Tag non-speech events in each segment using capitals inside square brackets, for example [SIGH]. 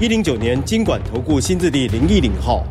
一零九年金管投顾新字第零一零号。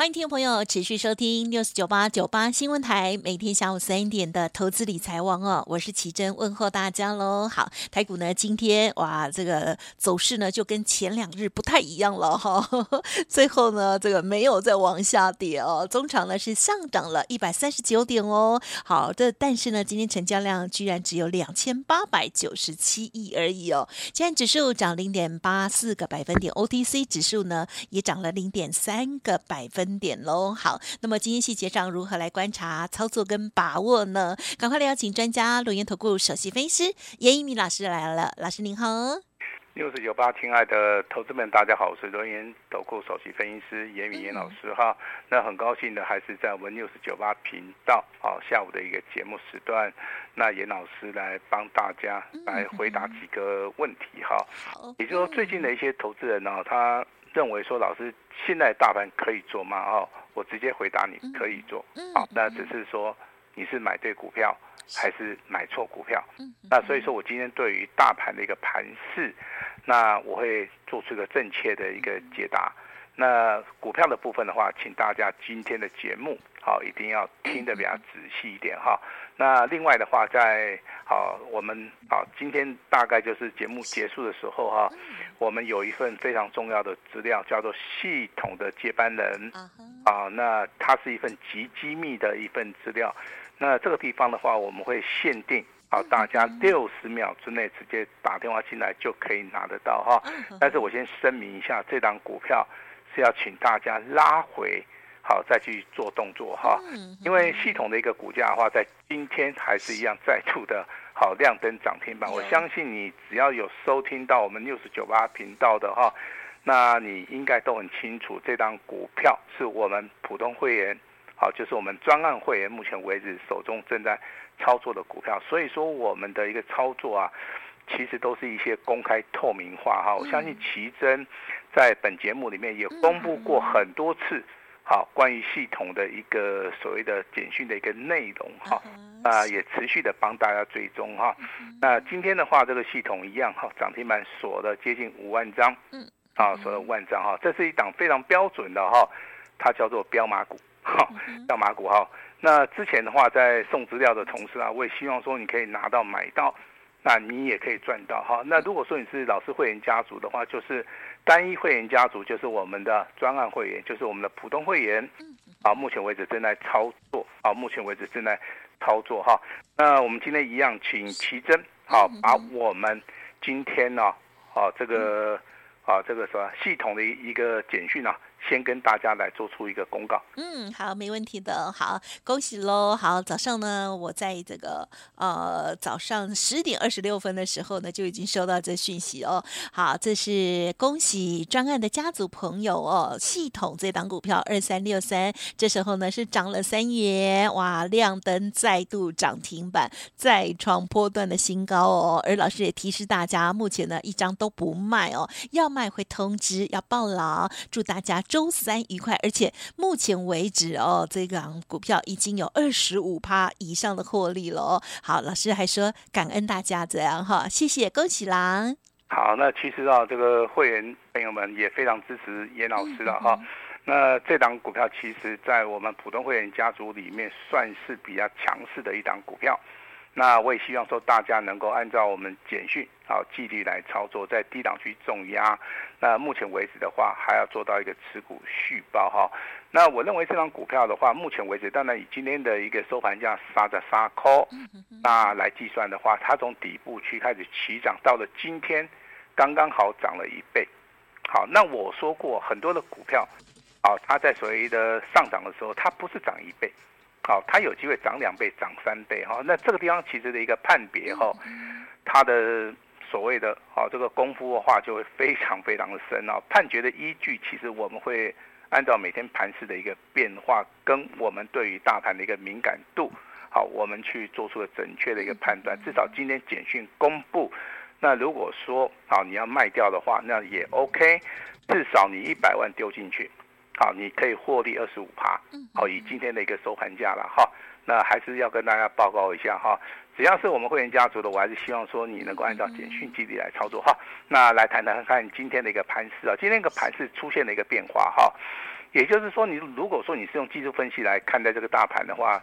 欢迎听众朋友持续收听 News 九八九八新闻台，每天下午三点的投资理财王哦，我是奇珍，问候大家喽。好，台股呢今天哇，这个走势呢就跟前两日不太一样了哈、哦。[LAUGHS] 最后呢，这个没有再往下跌哦，中场呢是上涨了一百三十九点哦。好的，但是呢，今天成交量居然只有两千八百九十七亿而已哦。今天指数涨零点八四个百分点，OTC 指数呢也涨了零点三个百分点。点喽，好，那么今天细节上如何来观察、操作跟把握呢？赶快来邀请专家，轮源投顾首席分析师严一民老师来了，老师您好。六四九八，亲爱的投资们，大家好，我是轮源投顾首席分析师严一民严老师哈。那很高兴的还是在我们六四九八频道啊，下午的一个节目时段，那严老师来帮大家来回答几个问题哈。好，也就是说最近的一些投资人呢，他。认为说，老师现在大盘可以做吗？哦，我直接回答你可以做。好，那只是说你是买对股票还是买错股票。那所以说我今天对于大盘的一个盘势，那我会做出一个正确的一个解答。那股票的部分的话，请大家今天的节目好一定要听得比较仔细一点哈。那另外的话，在好我们好今天大概就是节目结束的时候哈，我们有一份非常重要的资料，叫做系统的接班人啊。那它是一份极机密的一份资料。那这个地方的话，我们会限定好大家六十秒之内直接打电话进来就可以拿得到哈。但是我先声明一下，这档股票。是要请大家拉回，好再去做动作哈，因为系统的一个股价的话，在今天还是一样再度的好亮灯涨停板。我相信你只要有收听到我们六十九八频道的哈，那你应该都很清楚，这张股票是我们普通会员，好就是我们专案会员目前为止手中正在操作的股票。所以说我们的一个操作啊，其实都是一些公开透明化哈。我相信奇珍。在本节目里面也公布过很多次，好关于系统的一个所谓的简讯的一个内容哈，啊也持续的帮大家追踪哈。那今天的话，这个系统一样哈，涨停板锁了接近五万张，嗯，啊锁了五万张哈，这是一档非常标准的哈，它叫做标码股哈，标码股哈。那之前的话，在送资料的同时啊，我也希望说你可以拿到买到。那你也可以赚到哈。那如果说你是老师会员家族的话，就是单一会员家族，就是我们的专案会员，就是我们的普通会员。啊，目前为止正在操作啊，目前为止正在操作哈。那我们今天一样，请奇珍好把我们今天呢，啊这个啊这个什么系统的一个简讯啊。先跟大家来做出一个公告。嗯，好，没问题的。好，恭喜喽。好，早上呢，我在这个呃早上十点二十六分的时候呢，就已经收到这讯息哦。好，这是恭喜专案的家族朋友哦。系统这档股票二三六三，这时候呢是涨了三元，哇，亮灯再度涨停板，再创波段的新高哦。而老师也提示大家，目前呢一张都不卖哦，要卖会通知，要报牢。祝大家。周三愉快，而且目前为止哦，这个股票已经有二十五趴以上的获利了哦。好，老师还说感恩大家这样哈，谢谢，恭喜啦。好，那其实啊，这个会员朋友们也非常支持严老师了哈。那这档股票其实，在我们普通会员家族里面，算是比较强势的一档股票。那我也希望说大家能够按照我们简讯好纪律来操作，在低档区重压。那目前为止的话，还要做到一个持股续报哈。那我认为这张股票的话，目前为止，当然以今天的一个收盘价杀着杀 call，那来计算的话，它从底部区开始起涨，到了今天刚刚好涨了一倍。好，那我说过很多的股票，好，它在所谓的上涨的时候，它不是涨一倍。好，它有机会涨两倍、涨三倍哈。那这个地方其实的一个判别哈，它的所谓的好这个功夫的话，就会非常非常的深啊。判决的依据，其实我们会按照每天盘势的一个变化，跟我们对于大盘的一个敏感度，好，我们去做出了准确的一个判断。至少今天简讯公布，那如果说啊你要卖掉的话，那也 OK。至少你一百万丢进去，好，你可以获利二十五趴，好，以今天的一个收盘价了哈。那还是要跟大家报告一下哈。只要是我们会员家族的，我还是希望说你能够按照简讯基地来操作哈。那来谈谈看今天的一个盘势啊，今天一个盘势出现了一个变化哈。也就是说，你如果说你是用技术分析来看待这个大盘的话，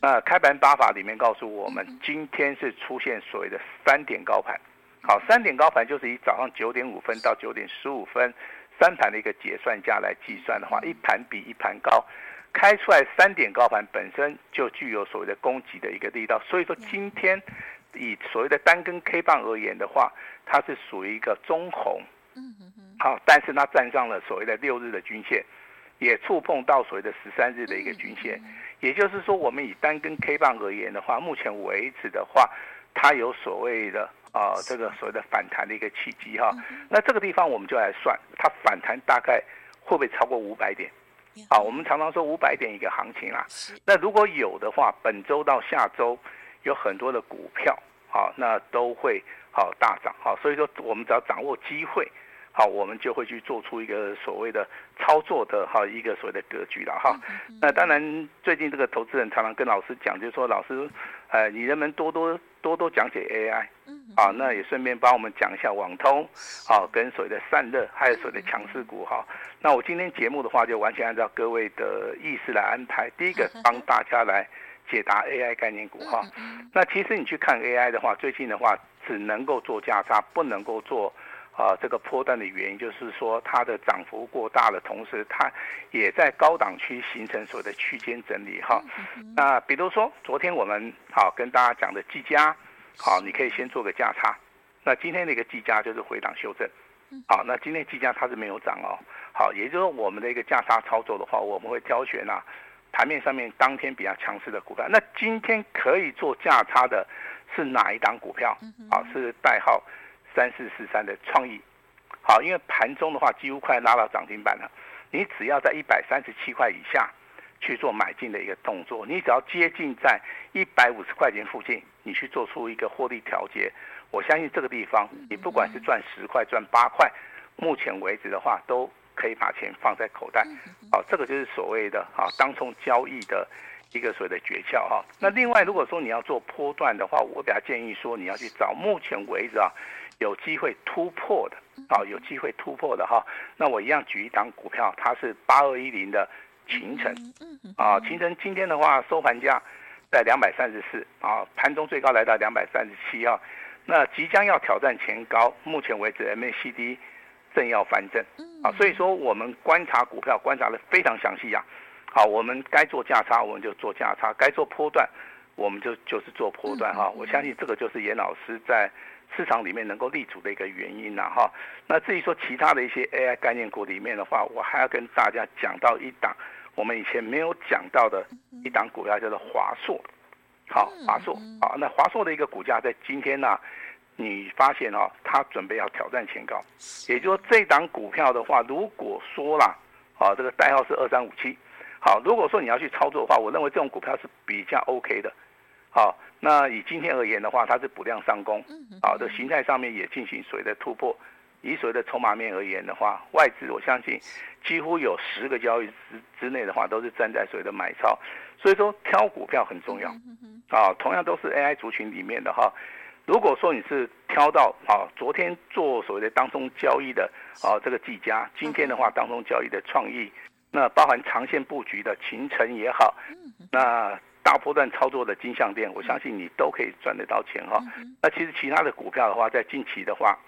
那开盘八法里面告诉我们，今天是出现所谓的三点高盘。好，三点高盘就是以早上九点五分到九点十五分三盘的一个结算价来计算的话，一盘比一盘高。开出来三点高盘本身就具有所谓的攻击的一个力道，所以说今天以所谓的单根 K 棒而言的话，它是属于一个中红，嗯好，但是它站上了所谓的六日的均线，也触碰到所谓的十三日的一个均线，也就是说，我们以单根 K 棒而言的话，目前为止的话，它有所谓的啊这个所谓的反弹的一个契机哈，那这个地方我们就来算，它反弹大概会不会超过五百点？好，我们常常说五百点一个行情啊，那如果有的话，本周到下周有很多的股票，好，那都会好大涨，好，所以说我们只要掌握机会，好，我们就会去做出一个所谓的操作的哈一个所谓的格局了哈。那当然，最近这个投资人常常跟老师讲，就是说老师，呃，你能不能多多多多讲解 AI？啊，那也顺便帮我们讲一下网通，好，跟所谓的散热，还有所谓的强势股哈。那我今天节目的话，就完全按照各位的意思来安排。第一个，[LAUGHS] 帮大家来解答 AI 概念股哈。那其实你去看 AI 的话，最近的话只能够做价差，不能够做啊这个波段的原因，就是说它的涨幅过大的同时，它也在高档区形成所谓的区间整理哈。那比如说昨天我们好跟大家讲的技嘉。好，你可以先做个价差。那今天的一个技嘉就是回档修正。好，那今天技嘉它是没有涨哦。好，也就是说我们的一个价差操作的话，我们会挑选啊盘面上面当天比较强势的股票。那今天可以做价差的是哪一档股票？好，是代号三四四三的创意。好，因为盘中的话几乎快拉到涨停板了。你只要在一百三十七块以下。去做买进的一个动作，你只要接近在一百五十块钱附近，你去做出一个获利调节，我相信这个地方，你不管是赚十块赚八块，目前为止的话，都可以把钱放在口袋。好，这个就是所谓的啊当冲交易的一个所谓的诀窍哈。那另外，如果说你要做波段的话，我比较建议说你要去找目前为止啊有机会突破的啊有机会突破的哈。那我一样举一档股票，它是八二一零的。秦城，啊，秦城今天的话收盘价在两百三十四，啊，盘中最高来到两百三十七啊，那即将要挑战前高，目前为止 MACD 正要翻正，啊，所以说我们观察股票观察的非常详细呀，好，我们该做价差我们就做价差，该做波段我们就就是做波段哈，我相信这个就是严老师在市场里面能够立足的一个原因呐哈，那至于说其他的一些 AI 概念股里面的话，我还要跟大家讲到一档。我们以前没有讲到的一档股票叫做华硕，好，华硕，好，那华硕的一个股价在今天呢、啊，你发现哦，它准备要挑战前高，也就是说这档股票的话，如果说啦，啊，这个代号是二三五七，好，如果说你要去操作的话，我认为这种股票是比较 OK 的，好，那以今天而言的话，它是补量上攻，好的形态上面也进行所谓的突破。以所谓的筹码面而言的话，外资我相信几乎有十个交易之之内的话，都是站在所谓的买超，所以说挑股票很重要啊。同样都是 AI 族群里面的哈，如果说你是挑到啊，昨天做所谓的当中交易的啊，这个技嘉，今天的话当中交易的创意，那包含长线布局的秦城也好，那大波段操作的金项店，我相信你都可以赚得到钱哈。那其实其他的股票的话，在近期的话。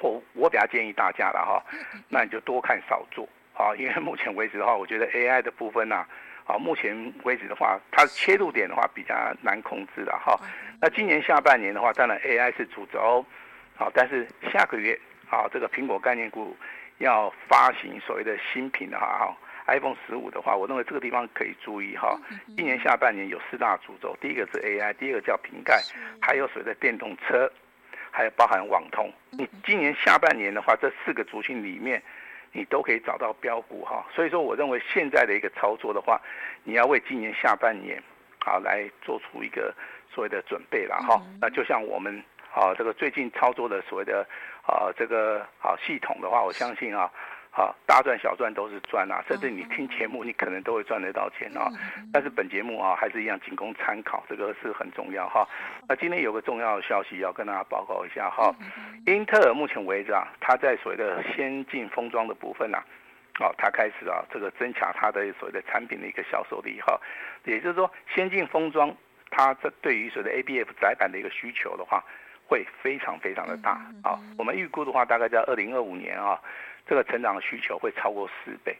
我我比较建议大家了哈，那你就多看少做啊，[LAUGHS] 因为目前为止的话，我觉得 AI 的部分呢，啊，目前为止的话，它的切入点的话比较难控制的哈。那今年下半年的话，当然 AI 是主轴，好，但是下个月啊，这个苹果概念股要发行所谓的新品的话哈，iPhone 十五的话，我认为这个地方可以注意哈。今年下半年有四大主轴，第一个是 AI，第二个叫瓶盖，还有所谓的电动车。还有包含网通。你今年下半年的话，这四个族群里面，你都可以找到标股哈。所以说，我认为现在的一个操作的话，你要为今年下半年啊来做出一个所谓的准备了哈。那就像我们啊这个最近操作的所谓的啊这个啊系统的话，我相信啊。好，大赚小赚都是赚啊，甚至你听节目，你可能都会赚得到钱啊。但是本节目啊，还是一样仅供参考，这个是很重要哈。那今天有个重要的消息要跟大家报告一下哈。英特尔目前为止啊，它在所谓的先进封装的部分啊，哦，它开始啊，这个增强它的所谓的产品的一个销售力哈。也就是说，先进封装它这对于所谓的 ABF 载板的一个需求的话，会非常非常的大啊。我们预估的话，大概在二零二五年啊。这个成长的需求会超过四倍，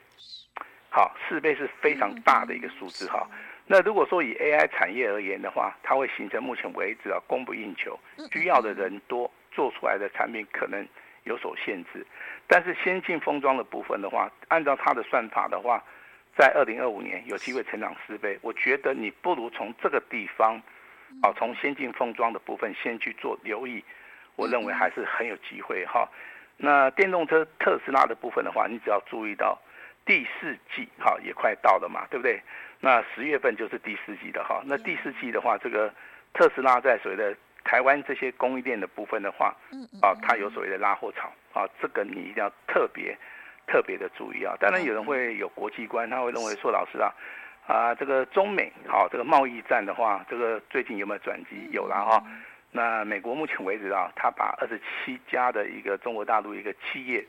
好，四倍是非常大的一个数字哈。那如果说以 AI 产业而言的话，它会形成目前为止啊供不应求，需要的人多，做出来的产品可能有所限制。但是先进封装的部分的话，按照它的算法的话，在二零二五年有机会成长四倍。我觉得你不如从这个地方，啊，从先进封装的部分先去做留意，我认为还是很有机会哈。那电动车特斯拉的部分的话，你只要注意到第四季哈也快到了嘛，对不对？那十月份就是第四季的哈。那第四季的话，这个特斯拉在所谓的台湾这些供应链的部分的话，啊，它有所谓的拉货潮啊，这个你一定要特别特别的注意啊。当然有人会有国际观，他会认为说老师啊，啊这个中美好这个贸易战的话，这个最近有没有转机？有了哈。那美国目前为止啊，他把二十七家的一个中国大陆一个企业，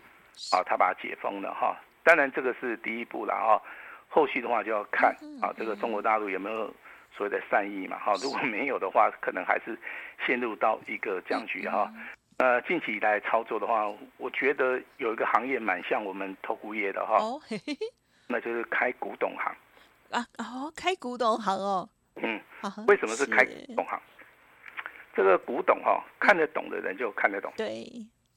啊，他把它解封了哈。当然这个是第一步了哈，后续的话就要看啊，这个中国大陆有没有所谓的善意嘛哈。如果没有的话，可能还是陷入到一个僵局哈。呃，近期以来操作的话，我觉得有一个行业蛮像我们投顾业的哈，那就是开古董行啊哦，开古董行哦。嗯，为什么是开古董行？这个古董哈，看得懂的人就看得懂。对。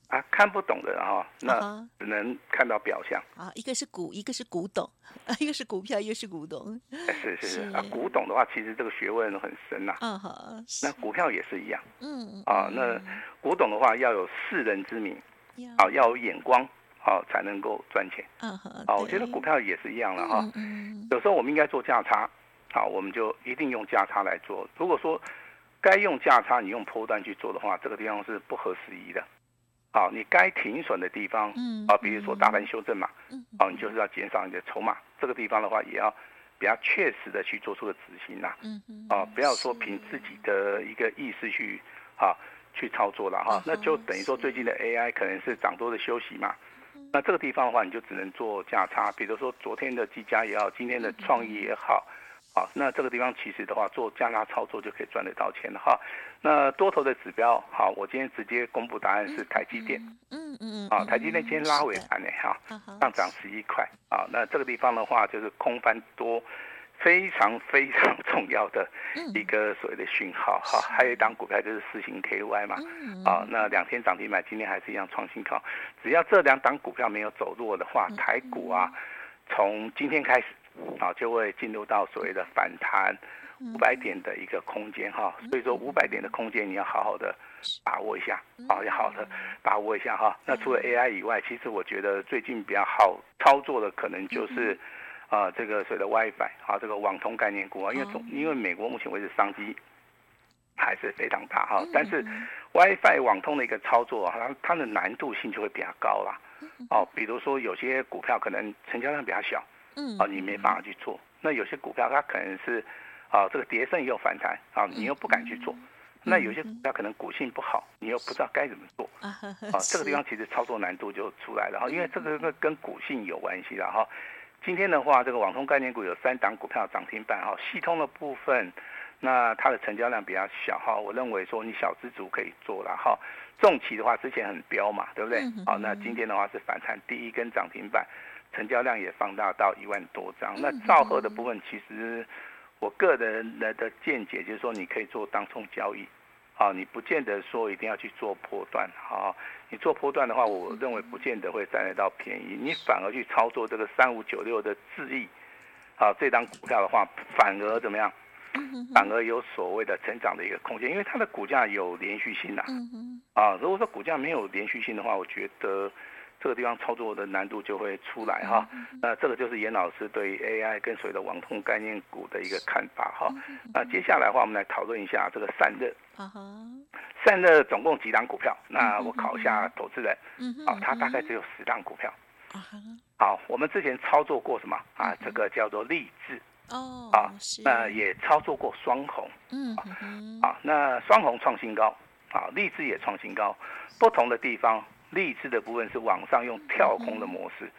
啊，看不懂的人哈，那只能看到表象。啊，一个是股，一个是古董，[LAUGHS] 一个是股票，一个是古董。是是是啊，古董的话，其实这个学问很深呐。嗯哼。那股票也是一样。嗯。啊，那古董的话要有世人之明，啊，要有眼光，好才能够赚钱。嗯哼。啊，我觉得股票也是一样的哈。嗯。有时候我们应该做价差，好，我们就一定用价差来做。如果说该用价差，你用波段去做的话，这个地方是不合时宜的。好，你该停损的地方，嗯，啊，比如说大盘修正嘛，嗯，啊，你就是要减少你的筹码。这个地方的话，也要比较确实的去做出个执行呐，嗯嗯，啊，不要说凭自己的一个意识去，啊，去操作了哈，那就等于说最近的 AI 可能是涨多的休息嘛，那这个地方的话，你就只能做价差，比如说昨天的技嘉也好，今天的创意也好。好，那这个地方其实的话，做价差操作就可以赚得到钱了哈。那多头的指标，好，我今天直接公布答案是台积电。嗯嗯嗯。啊，台积电今天拉尾盘呢，哈，上涨十一块。啊，那这个地方的话，就是空翻多，非常非常 [LAUGHS] 重要的一个所谓的讯号哈。还有一档股票就是四星 KY 嘛。啊，那两天涨停板，今天还是一样创新高。只要这两档股票没有走弱的话，台股啊，从今天开始。啊，就会进入到所谓的反弹五百点的一个空间哈，所以说五百点的空间你要好好的把握一下，啊，要好好的把握一下哈。那除了 AI 以外，其实我觉得最近比较好操作的可能就是啊，这个所谓的 WiFi 啊，这个网通概念股啊，因为总因为美国目前为止商机还是非常大哈，但是 WiFi 网通的一个操作啊，它它的难度性就会比较高啦。哦，比如说有些股票可能成交量比较小。嗯，啊，你没办法去做。那有些股票它可能是，啊，这个跌升也有反弹，啊，你又不敢去做。那有些股票可能股性不好，你又不知道该怎么做。啊，这个地方其实操作难度就出来了哈，因为这个跟股性有关系的哈。今天的话，这个网通概念股有三档股票涨停板哈，系统的部分，那它的成交量比较小哈，我认为说你小资族可以做了哈。重企的话之前很彪嘛，对不对？好，那今天的话是反弹第一根涨停板。成交量也放大到一万多张。那兆赫的部分，其实我个人的的见解就是说，你可以做当冲交易，啊，你不见得说一定要去做波段，啊，你做波段的话，我认为不见得会占得到便宜，你反而去操作这个三五九六的智易，啊，这张股票的话，反而怎么样？反而有所谓的成长的一个空间，因为它的股价有连续性呐，啊，如果说股价没有连续性的话，我觉得这个地方操作的难度就会出来哈。那这个就是严老师对 AI 跟随的网通概念股的一个看法哈。那接下来的话，我们来讨论一下这个散热。散热总共几档股票？那我考一下投资人。啊，它大概只有十档股票。好，我们之前操作过什么啊？这个叫做励志。哦。啊，那也操作过双红。嗯。啊，那双红创新高。啊，励志也创新高，不同的地方，力智的部分是往上用跳空的模式，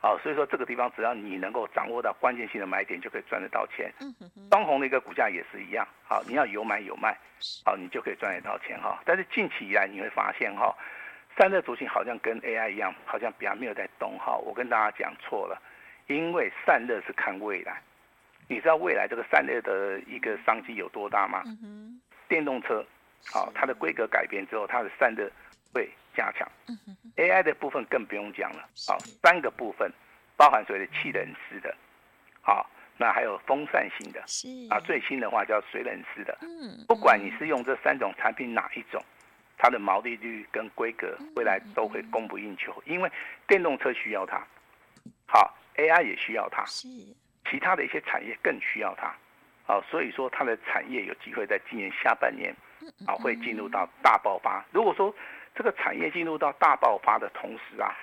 啊，所以说这个地方只要你能够掌握到关键性的买点，就可以赚得到钱。双红的一个股价也是一样，好，你要有买有卖，好，你就可以赚得到钱哈。但是近期以来你会发现哈，散热族群好像跟 AI 一样，好像比较没有在动哈。我跟大家讲错了，因为散热是看未来，你知道未来这个散热的一个商机有多大吗？电动车。好，它的规格改变之后，它的散热会加强。AI 的部分更不用讲了。好，三个部分包含所谓的气冷式的，好，那还有风扇型的，啊，最新的话叫水冷式的。不管你是用这三种产品哪一种，它的毛利率跟规格未来都会供不应求，因为电动车需要它，好，AI 也需要它，其他的一些产业更需要它，好，所以说它的产业有机会在今年下半年。啊，会进入到大爆发。如果说这个产业进入到大爆发的同时啊。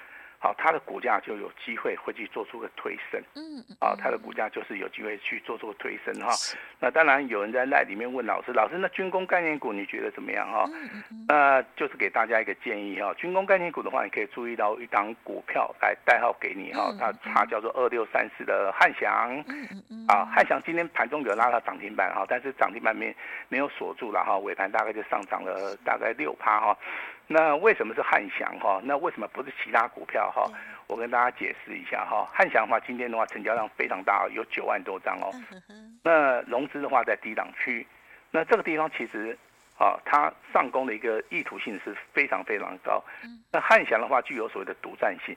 好，它的股价就有机会会去做出个推升，嗯，啊，它的股价就是有机会去做出个推升哈。那当然有人在赖里面问老师，老师那军工概念股你觉得怎么样哈？那就是给大家一个建议哈，军工概念股的话，你可以注意到一档股票来代号给你哈，它它叫做二六三四的汉翔，啊，汉翔今天盘中有拉到涨停板哈，但是涨停板没没有锁住了哈，尾盘大概就上涨了大概六趴哈。那为什么是汉翔哈？那为什么不是其他股票哈？我跟大家解释一下哈。汉翔的话，今天的话成交量非常大，有九万多张哦。那融资的话在低档区，那这个地方其实啊，它上攻的一个意图性是非常非常高。那汉翔的话具有所谓的独占性，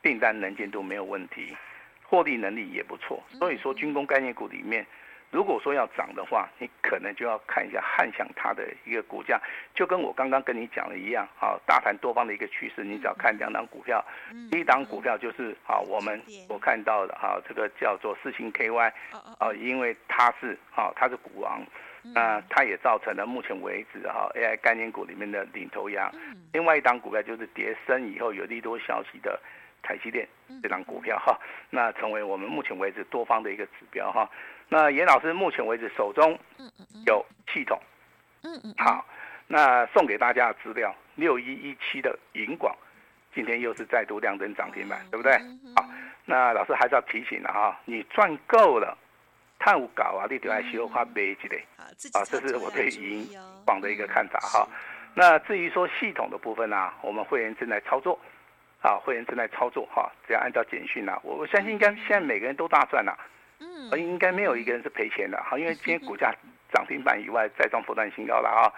订单能见度没有问题，获利能力也不错。所以说军工概念股里面。如果说要涨的话，你可能就要看一下汉翔它的一个股价，就跟我刚刚跟你讲的一样，好，大盘多方的一个趋势，你只要看两档股票，第一档股票就是好，我们我看到的哈，这个叫做四星 KY，啊，因为它是啊，它是股王，那它也造成了目前为止哈 AI 概念股里面的领头羊。另外一档股票就是跌升以后有利多消息的台积电这档股票哈，那成为我们目前为止多方的一个指标哈。那严老师目前为止手中有系统，嗯嗯，好，那送给大家的资料六一一七的银广，今天又是再度亮灯涨停板，对不对？好，那老师还是要提醒了哈，你赚够了，碳五搞啊，你就要修花杯之类，啊，这是我对银广的一个看法哈。那至于说系统的部分啊，我们会员正在操作，啊，会员正在操作哈，只要按照简讯啊，我我相信应该现在每个人都大赚了。嗯，应该没有一个人是赔钱的哈，因为今天股价涨停板以外，再创波段新高了哈。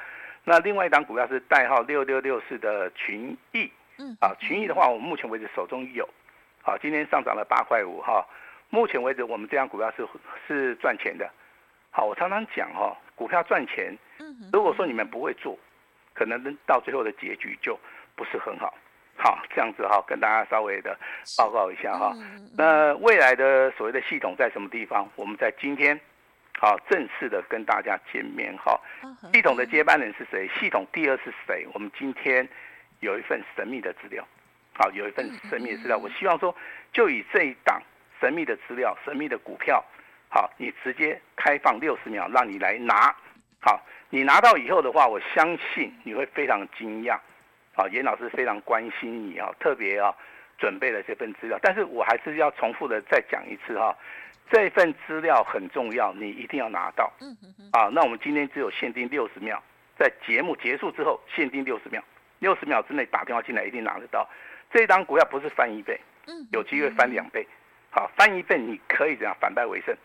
那另外一档股票是代号六六六四的群益，嗯，啊，群益的话，我们目前为止手中有，好，今天上涨了八块五哈。目前为止，我们这档股票是是赚钱的。好，我常常讲哈，股票赚钱，如果说你们不会做，可能到最后的结局就不是很好。好，这样子哈，跟大家稍微的报告一下哈。那未来的所谓的系统在什么地方？我们在今天，好正式的跟大家见面哈。系统的接班人是谁？系统第二是谁？我们今天有一份神秘的资料，好，有一份神秘的资料。我希望说，就以这一档神秘的资料、神秘的股票，好，你直接开放六十秒，让你来拿。好，你拿到以后的话，我相信你会非常惊讶。啊，严老师非常关心你啊，特别啊准备了这份资料，但是我还是要重复的再讲一次哈，这份资料很重要，你一定要拿到。嗯啊，那我们今天只有限定六十秒，在节目结束之后限定六十秒，六十秒之内打电话进来一定拿得到。这档股票不是翻一倍，有机会翻两倍。好，翻一倍你可以这样反败为胜，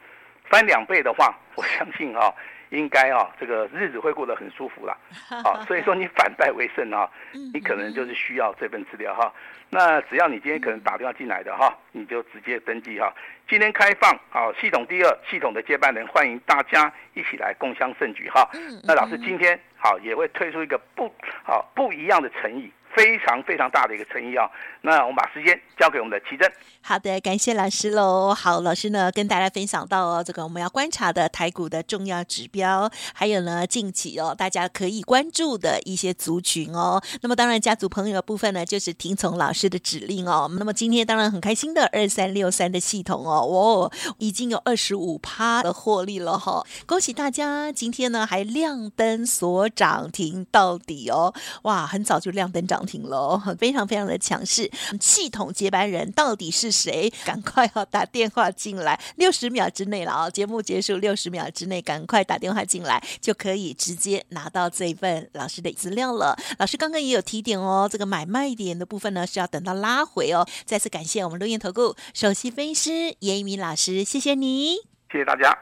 翻两倍的话，我相信啊，应该啊，这个日子会过得很舒服啦。[LAUGHS] 啊，所以说你反败为胜啊，你可能就是需要这份资料哈。那只要你今天可能打电话进来的哈，你就直接登记哈。今天开放啊，系统第二系统的接班人，欢迎大家一起来共襄盛举哈。那老师今天好也会推出一个不好不一样的诚意。非常非常大的一个诚意啊！那我们把时间交给我们的奇珍。好的，感谢老师喽。好，老师呢跟大家分享到哦，这个我们要观察的台股的重要指标，还有呢近期哦大家可以关注的一些族群哦。那么当然家族朋友的部分呢，就是听从老师的指令哦。那么今天当然很开心的二三六三的系统哦，哦已经有二十五趴的获利了哈、哦，恭喜大家！今天呢还亮灯锁涨停到底哦，哇，很早就亮灯涨。停了，非常非常的强势。系统接班人到底是谁？赶快要打电话进来，六十秒之内了啊！节目结束六十秒之内，赶快打电话进来，就可以直接拿到这一份老师的资料了。老师刚刚也有提点哦，这个买卖点的部分呢是要等到拉回哦。再次感谢我们录音投顾首席分析师严一鸣老师，谢谢你，谢谢大家。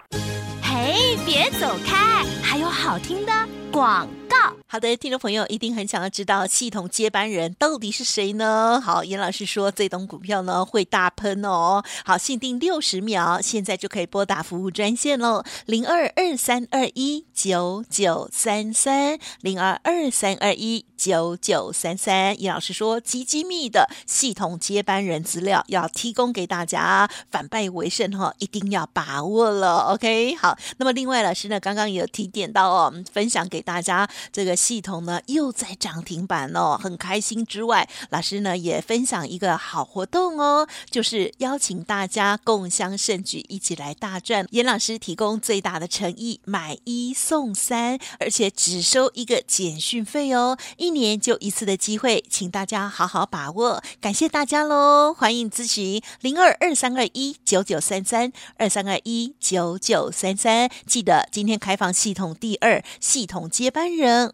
嘿，别走开，还有好听的广告。好的，听众朋友一定很想要知道系统接班人到底是谁呢？好，严老师说这档股票呢会大喷哦。好，限定六十秒，现在就可以拨打服务专线喽，零二二三二一九九三三，零二二三二一九九三三。严老师说极机密的系统接班人资料要提供给大家，反败为胜哈，一定要把握了。OK，好，那么另外老师呢刚刚也有提点到哦，分享给大家这个。系统呢又在涨停板哦，[LAUGHS] 很开心之外，老师呢也分享一个好活动哦，就是邀请大家共襄盛举，一起来大赚。严老师提供最大的诚意，买一送三，而且只收一个简讯费哦，一年就一次的机会，请大家好好把握。感谢大家喽，欢迎咨询零二二三二一九九三三二三二一九九三三，记得今天开放系统第二系统接班人。